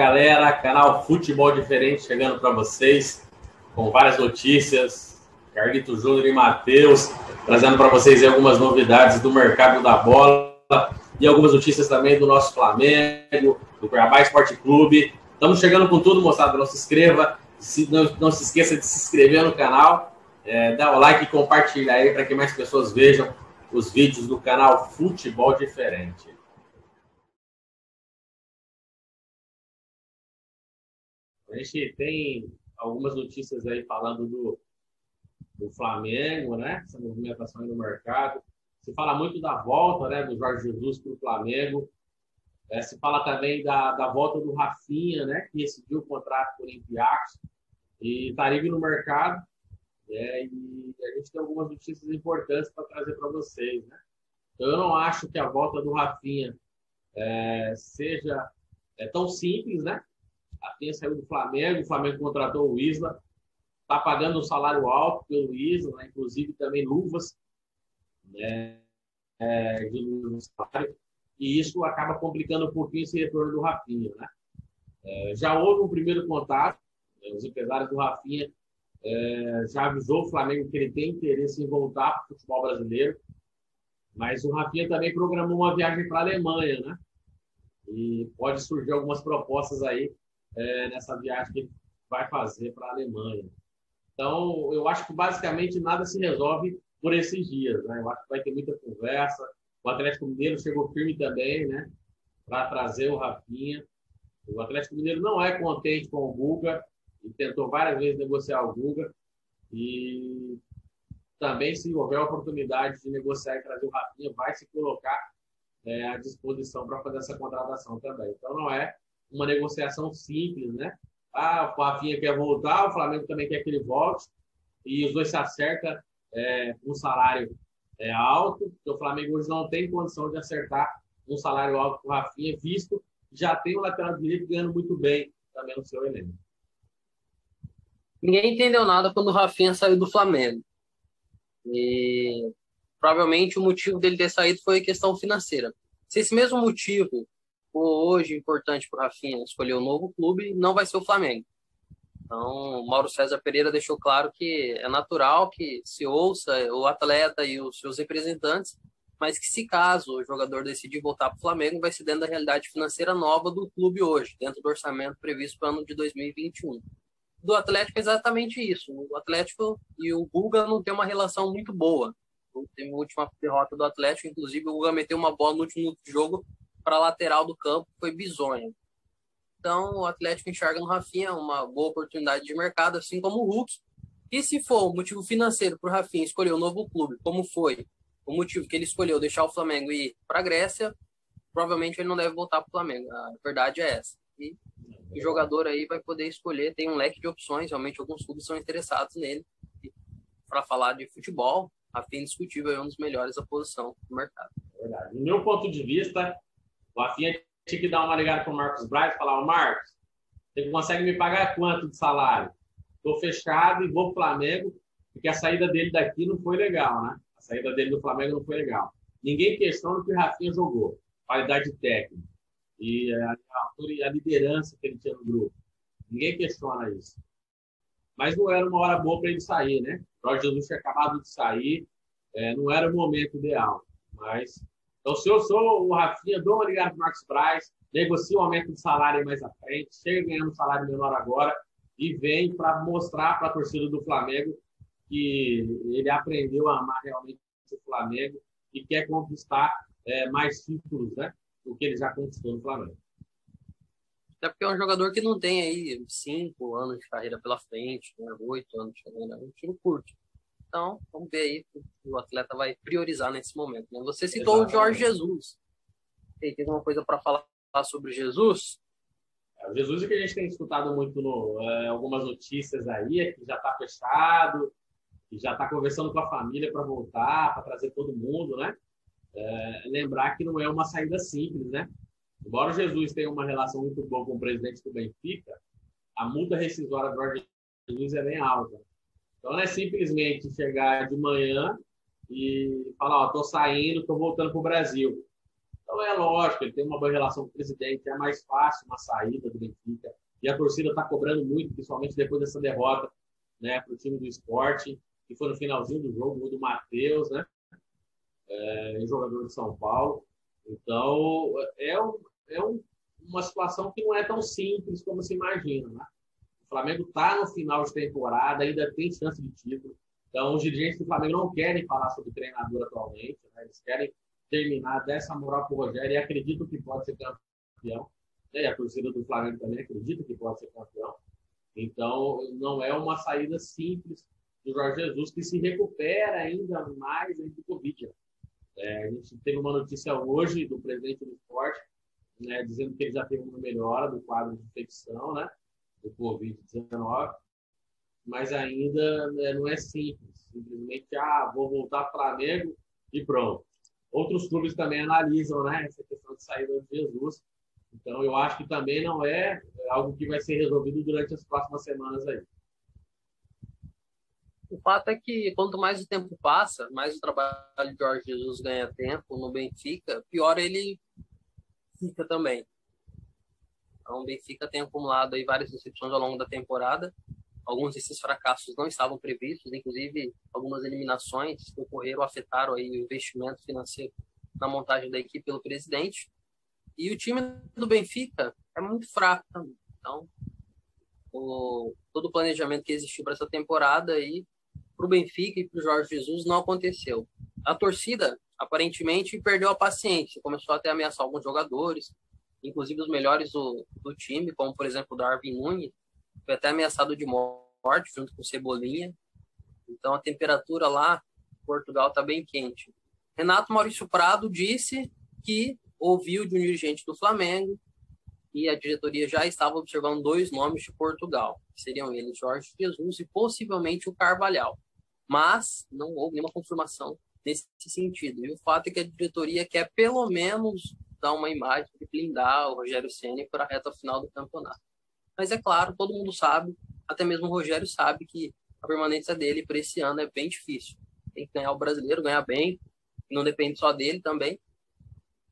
galera, canal Futebol Diferente chegando para vocês com várias notícias. Carlito Júnior e Matheus trazendo para vocês algumas novidades do mercado da bola e algumas notícias também do nosso Flamengo, do Cuiabá Esporte Clube. Estamos chegando com tudo, moçada. Não se inscreva, se, não, não se esqueça de se inscrever no canal, é, dá o like e compartilhar aí para que mais pessoas vejam os vídeos do canal Futebol Diferente. A gente tem algumas notícias aí falando do, do Flamengo, né? Essa movimentação aí no mercado. Se fala muito da volta né, do Jorge Jesus para o Flamengo. É, se fala também da, da volta do Rafinha, né? Que decidiu o contrato com o Olympiacos e está livre no mercado. É, e a gente tem algumas notícias importantes para trazer para vocês, né? Então, eu não acho que a volta do Rafinha é, seja é, tão simples, né? Rafinha saiu do Flamengo, o Flamengo contratou o Isla, está pagando um salário alto pelo Isla, né? inclusive também luvas né? É, de luvas e isso acaba complicando um pouquinho esse retorno do Rafinha. Né? É, já houve um primeiro contato, né? os empresários do Rafinha é, já avisou o Flamengo que ele tem interesse em voltar para o futebol brasileiro, mas o Rafinha também programou uma viagem para a Alemanha, né? E pode surgir algumas propostas aí é, nessa viagem que ele vai fazer para a Alemanha. Então, eu acho que basicamente nada se resolve por esses dias. Né? Eu acho que vai ter muita conversa. O Atlético Mineiro chegou firme também, né? Para trazer o Rafinha. O Atlético Mineiro não é contente com o Guga e tentou várias vezes negociar o Guga. E também, se houver a oportunidade de negociar e trazer o Rafinha, vai se colocar é, à disposição para fazer essa contratação também. Então, não é uma negociação simples, né? Ah, o Rafinha quer voltar, o Flamengo também quer que ele volte, e os dois se acertam é, um salário é, alto, porque o Flamengo hoje não tem condição de acertar um salário alto com o Rafinha, visto que já tem o lateral direito ganhando muito bem também no seu elenco. Ninguém entendeu nada quando o Rafinha saiu do Flamengo. E provavelmente o motivo dele ter saído foi questão financeira. Se esse mesmo motivo hoje importante para o Rafinha escolher um novo clube, não vai ser o Flamengo. Então, Mauro César Pereira deixou claro que é natural que se ouça o atleta e os seus representantes, mas que se caso o jogador decidir voltar para o Flamengo, vai ser dentro da realidade financeira nova do clube hoje, dentro do orçamento previsto para o ano de 2021. Do Atlético é exatamente isso. O Atlético e o Guga não tem uma relação muito boa. Teve a última derrota do Atlético, inclusive o Guga meteu uma bola no último jogo para a lateral do campo, foi bizonho. Então, o Atlético enxerga no Rafinha uma boa oportunidade de mercado, assim como o Hulk. E se for o motivo financeiro para o Rafinha escolher um novo clube, como foi o motivo que ele escolheu deixar o Flamengo e ir para a Grécia, provavelmente ele não deve voltar para o Flamengo. A verdade é essa. E o jogador aí vai poder escolher, tem um leque de opções, realmente alguns clubes são interessados nele. Para falar de futebol, Rafinha indiscutível é um dos melhores da posição do mercado. Verdade. No meu ponto de vista, o Rafinha tinha que dar uma ligada para o Marcos Braz e falar: Ô Marcos, você consegue me pagar quanto de salário? Estou fechado e vou para o Flamengo, porque a saída dele daqui não foi legal, né? A saída dele do Flamengo não foi legal. Ninguém questiona o que o Rafinha jogou, qualidade técnica e a, a, a liderança que ele tinha no grupo. Ninguém questiona isso. Mas não era uma hora boa para ele sair, né? O Jorge Jesus tinha acabado de sair, é, não era o momento ideal. Mas então, se eu sou o Rafinha, dou uma ligada para Marcos Braz, negocio um aumento de salário mais à frente, chega ganhando um salário menor agora e vem para mostrar para a torcida do Flamengo que ele aprendeu a amar realmente o Flamengo e quer conquistar é, mais títulos né, do que ele já conquistou no Flamengo. Até porque é um jogador que não tem aí cinco anos de carreira pela frente, né, oito anos de carreira, é um tiro curto. Então, vamos ver aí o que o atleta vai priorizar nesse momento. Né? Você citou Exatamente. o Jorge Jesus. Tem, alguma coisa para falar sobre Jesus? É, o Jesus é que a gente tem escutado muito no, é, algumas notícias aí, é que já está fechado, que já está conversando com a família para voltar, para trazer todo mundo, né? É, lembrar que não é uma saída simples, né? Embora o Jesus tenha uma relação muito boa com o presidente do Benfica, a multa rescisória do Jorge Jesus é bem alta. Então não é simplesmente chegar de manhã e falar, ó, tô saindo, tô voltando para o Brasil. Então é lógico, ele tem uma boa relação com o presidente, é mais fácil uma saída do Benfica. E a torcida está cobrando muito, principalmente depois dessa derrota né, para o time do esporte, que foi no finalzinho do jogo, do Matheus, né? É, jogador de São Paulo. Então, é, um, é um, uma situação que não é tão simples como se imagina. Né? Flamengo está no final de temporada, ainda tem chance de título. Então, os dirigentes do Flamengo não querem falar sobre treinador atualmente, né? eles querem terminar dessa moral para o Rogério e acreditam que pode ser campeão. Né? E a torcida do Flamengo também acredita que pode ser campeão. Então, não é uma saída simples do Jorge Jesus, que se recupera ainda mais do Covid. É, a gente teve uma notícia hoje do presidente do esporte, né, dizendo que ele já teve uma melhora do quadro de infecção, né, do Covid-19, mas ainda né, não é simples. Simplesmente, ah, vou voltar para o Flamengo e pronto. Outros clubes também analisam né, essa questão de saída de Jesus. Então, eu acho que também não é algo que vai ser resolvido durante as próximas semanas aí. O fato é que quanto mais o tempo passa, mais o trabalho de Jorge Jesus ganha tempo no Benfica, pior ele fica também. Então, o Benfica tem acumulado aí várias decepções ao longo da temporada. Alguns desses fracassos não estavam previstos, inclusive algumas eliminações que ocorreram afetaram aí o investimento financeiro na montagem da equipe pelo presidente. E o time do Benfica é muito fraco também. Então, o, todo o planejamento que existiu para essa temporada aí para o Benfica e para o Jorge Jesus não aconteceu. A torcida, aparentemente, perdeu a paciência, começou até a ameaçar alguns jogadores, inclusive os melhores do, do time, como, por exemplo, o Darwin Nunes, foi até ameaçado de morte junto com o Cebolinha. Então, a temperatura lá em Portugal está bem quente. Renato Maurício Prado disse que ouviu de um dirigente do Flamengo e a diretoria já estava observando dois nomes de Portugal, seriam eles Jorge Jesus e possivelmente o Carvalhal mas não houve nenhuma confirmação nesse sentido. E o fato é que a diretoria quer pelo menos dar uma imagem de blindar o Rogério Ceni para a reta final do campeonato. Mas é claro, todo mundo sabe, até mesmo o Rogério sabe que a permanência dele para esse ano é bem difícil. Tem que ganhar o brasileiro, ganhar bem, não depende só dele também,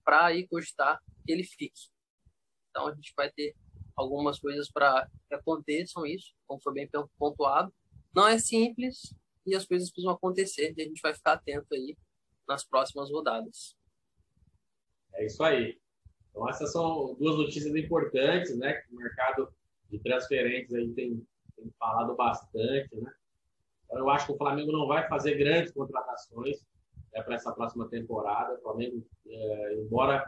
para aí cogitar que ele fique. Então a gente vai ter algumas coisas para que aconteçam isso, como foi bem pontuado. Não é simples, e as coisas precisam acontecer e a gente vai ficar atento aí nas próximas rodadas. É isso aí. Então essas são duas notícias importantes, né? Que o mercado de transferentes aí tem, tem falado bastante, né? Então, eu acho que o Flamengo não vai fazer grandes contratações é, para essa próxima temporada. O Flamengo, é, embora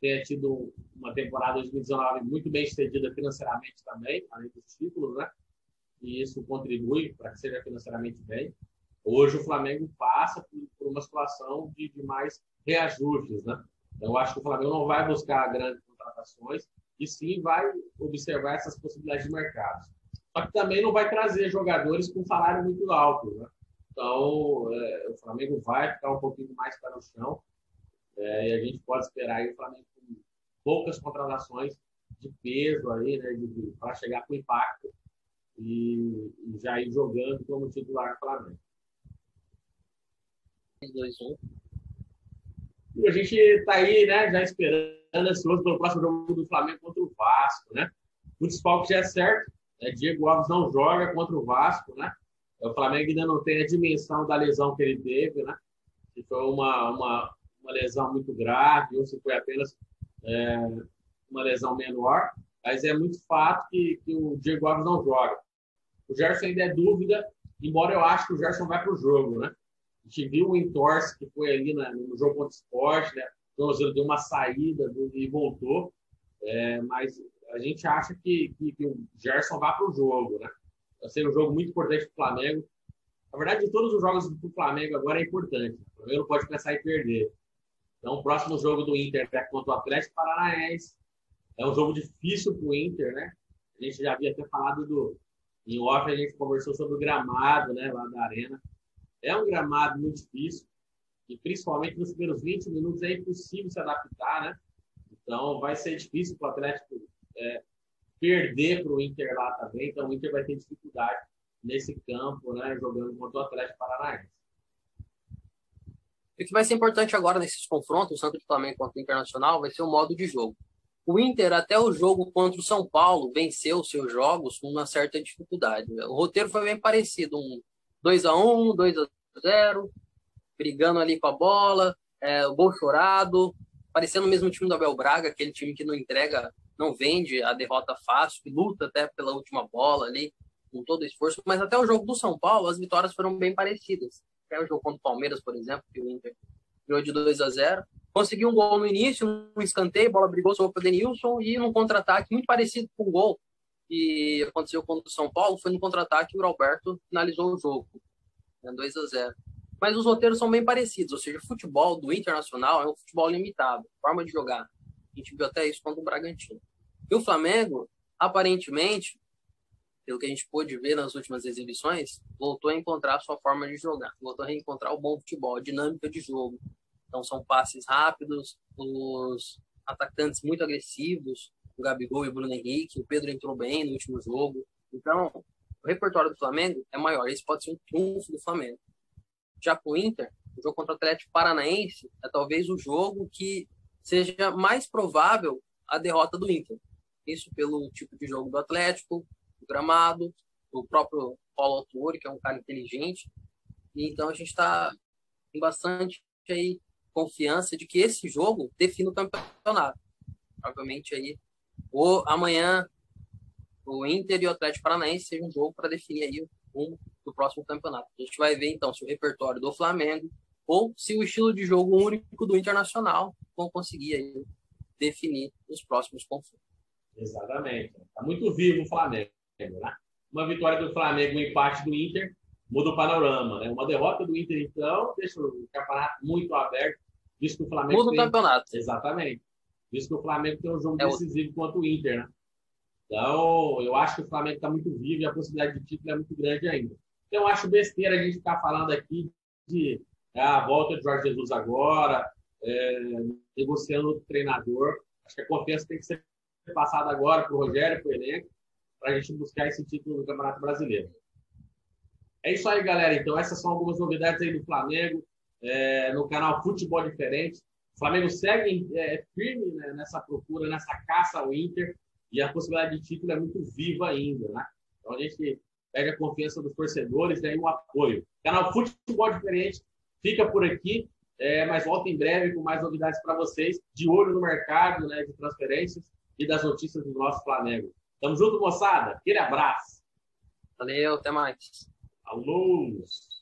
tenha tido uma temporada 2019 muito bem sucedida financeiramente também, além dos títulos, né? e isso contribui para que seja financeiramente bem. Hoje o Flamengo passa por, por uma situação de, de, mais reajustes, né? Então, eu acho que o Flamengo não vai buscar grandes contratações e sim vai observar essas possibilidades de mercado. Só que também não vai trazer jogadores com salário muito alto, né? Então, é, o Flamengo vai ficar um pouquinho mais para o chão é, e a gente pode esperar aí o Flamengo com poucas contratações de peso aí, né? Para chegar com impacto e, e já ir jogando como titular Flamengo. 2-1. A gente está aí, né, já esperando, ansioso pelo próximo jogo do Flamengo contra o Vasco, né? O desfalque já é certo, né? Diego Alves não joga contra o Vasco, né? O Flamengo ainda não tem a dimensão da lesão que ele teve, né? Se foi uma, uma, uma lesão muito grave ou se foi apenas é, uma lesão menor, mas é muito fato que, que o Diego Alves não joga. O Gerson ainda é dúvida, embora eu acho que o Gerson vai para o jogo, né? Gente viu o entorse que foi ali no jogo contra o esporte, né? O ele deu uma saída e voltou, é, mas a gente acha que, que, que o Gerson vai para o jogo, né? Vai ser um jogo muito importante para o Flamengo. Na verdade, de todos os jogos do Flamengo agora é importante. O Flamengo não pode começar a perder. Então, o próximo jogo do Inter é contra o Atlético Paranaense. É um jogo difícil para o Inter, né? A gente já havia até falado do, em off a gente conversou sobre o gramado, né, lá da arena. É um gramado muito difícil e principalmente nos primeiros 20 minutos é impossível se adaptar, né? Então vai ser difícil para o Atlético é, perder para o Inter lá também. Então o Inter vai ter dificuldade nesse campo, né, jogando contra o Atlético Paranaense. E o que vai ser importante agora nesses confrontos, tanto Flamengo quanto do Internacional, vai ser o modo de jogo. O Inter, até o jogo contra o São Paulo, venceu seus jogos com uma certa dificuldade. O roteiro foi bem parecido: um 2x1, 2x0, brigando ali com a bola, é, o gol chorado, parecendo o mesmo time do Abel Braga, aquele time que não entrega, não vende a derrota fácil, que luta até pela última bola ali, com todo esforço. Mas até o jogo do São Paulo, as vitórias foram bem parecidas. Até o jogo contra o Palmeiras, por exemplo, que o Inter ganhou de 2 a 0 Conseguiu um gol no início, um escanteio, bola brigou sobre o Denilson e num contra-ataque muito parecido com o gol que aconteceu contra o São Paulo, foi no contra-ataque que o Roberto finalizou o jogo, né, 2 a 0 Mas os roteiros são bem parecidos, ou seja, o futebol do Internacional é um futebol limitado, forma de jogar. A gente viu até isso contra o Bragantino. E o Flamengo, aparentemente, pelo que a gente pôde ver nas últimas exibições, voltou a encontrar a sua forma de jogar, voltou a reencontrar o bom futebol, a dinâmica de jogo, então são passes rápidos, os atacantes muito agressivos, o Gabigol e o Bruno Henrique, o Pedro entrou bem no último jogo. Então, o repertório do Flamengo é maior. Esse pode ser um triunfo do Flamengo. Já para o Inter, o jogo contra o Atlético Paranaense é talvez o jogo que seja mais provável a derrota do Inter. Isso pelo tipo de jogo do Atlético, o gramado, o próprio Paulo Autori, que é um cara inteligente. Então a gente está com bastante aí confiança de que esse jogo define o campeonato. Provavelmente aí, ou amanhã, o Inter e o Atlético Paranaense seja um jogo para definir aí o rumo do próximo campeonato. A gente vai ver então se o repertório do Flamengo ou se o estilo de jogo único do Internacional vão conseguir aí definir os próximos confrontos. Exatamente. Está muito vivo o Flamengo, né? Uma vitória do Flamengo, um empate do Inter, muda o panorama. Né? Uma derrota do Inter, então, deixa o campeonato muito aberto. Visto que o Flamengo muda tem... o campeonato. Exatamente. Visto que o Flamengo tem um jogo é decisivo o... contra o Inter, né? Então, eu acho que o Flamengo está muito vivo e a possibilidade de título é muito grande ainda. Então, eu acho besteira a gente ficar falando aqui de é, a volta de Jorge Jesus agora, é, negociando o treinador. Acho que a confiança tem que ser passada agora para o Rogério, para o elenco, para a gente buscar esse título no Campeonato Brasileiro. É isso aí, galera. Então, essas são algumas novidades aí do Flamengo, é, no canal Futebol Diferente. O Flamengo segue é, firme né, nessa procura, nessa caça ao Inter, e a possibilidade de título é muito viva ainda, né? Então, a gente pega a confiança dos torcedores né, e o apoio. O canal Futebol Diferente fica por aqui, é, mas volta em breve com mais novidades para vocês, de olho no mercado né, de transferências e das notícias do nosso Flamengo. Tamo junto, moçada. Aquele abraço. Valeu, até mais. Alunos!